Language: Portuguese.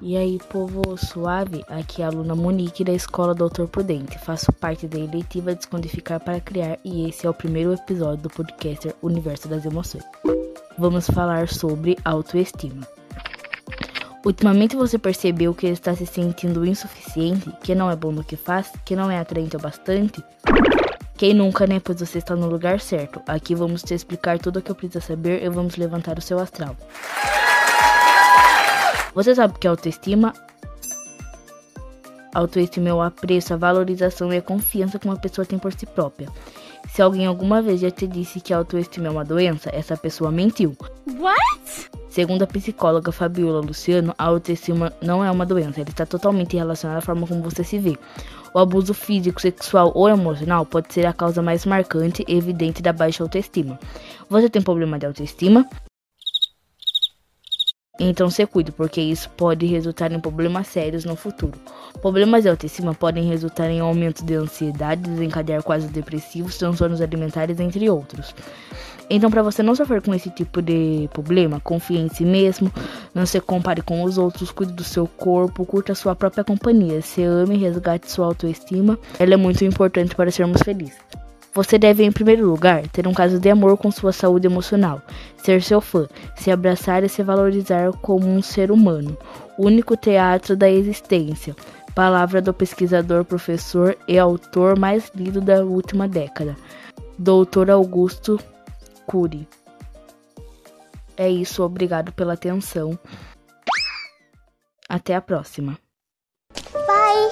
E aí, povo suave, aqui é a aluna Monique da Escola Doutor Prudente. Faço parte da eleitiva Descodificar para Criar e esse é o primeiro episódio do podcaster Universo das Emoções. Vamos falar sobre autoestima. Ultimamente você percebeu que está se sentindo insuficiente, que não é bom no que faz, que não é atraente o bastante? Quem nunca, né? Pois você está no lugar certo. Aqui vamos te explicar tudo o que eu preciso saber e vamos levantar o seu astral. Você sabe o que é autoestima? Autoestima é o apreço, a valorização e a confiança que uma pessoa tem por si própria. Se alguém alguma vez já te disse que a autoestima é uma doença, essa pessoa mentiu. What? Segundo a psicóloga Fabiola Luciano, a autoestima não é uma doença, ela está totalmente relacionada à forma como você se vê. O abuso físico, sexual ou emocional pode ser a causa mais marcante e evidente da baixa autoestima. Você tem problema de autoestima? Então se cuide, porque isso pode resultar em problemas sérios no futuro. Problemas de autoestima podem resultar em aumento de ansiedade, desencadear quadros depressivos, transtornos alimentares, entre outros. Então, para você não sofrer com esse tipo de problema, confie em si mesmo, não se compare com os outros, cuide do seu corpo, curta a sua própria companhia, se ame, resgate sua autoestima. Ela é muito importante para sermos felizes. Você deve, em primeiro lugar, ter um caso de amor com sua saúde emocional, ser seu fã, se abraçar e se valorizar como um ser humano, único teatro da existência. Palavra do pesquisador, professor e autor mais lido da última década, Dr. Augusto Cury. É isso, obrigado pela atenção. Até a próxima. Bye.